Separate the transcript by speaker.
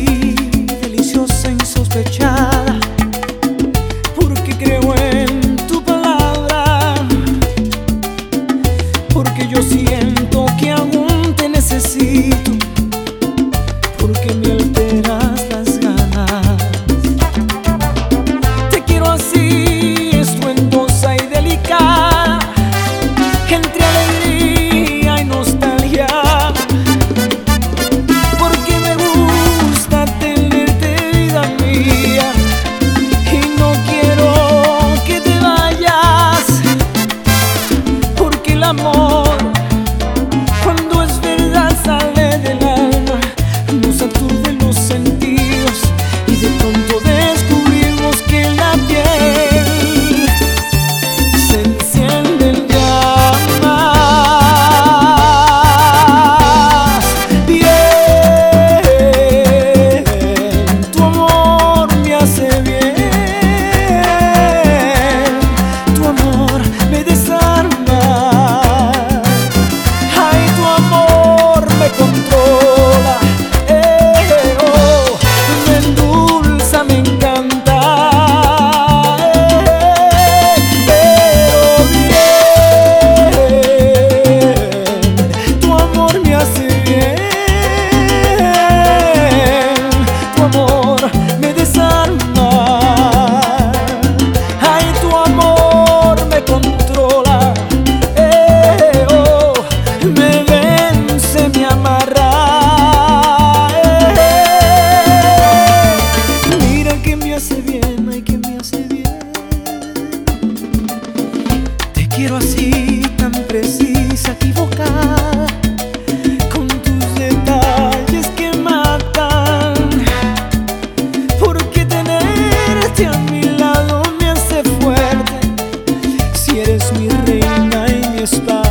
Speaker 1: deliciosa, insospechada, porque creo en tu palabra, porque yo siento que aún te necesito, amor. eres mi reina y mi espada.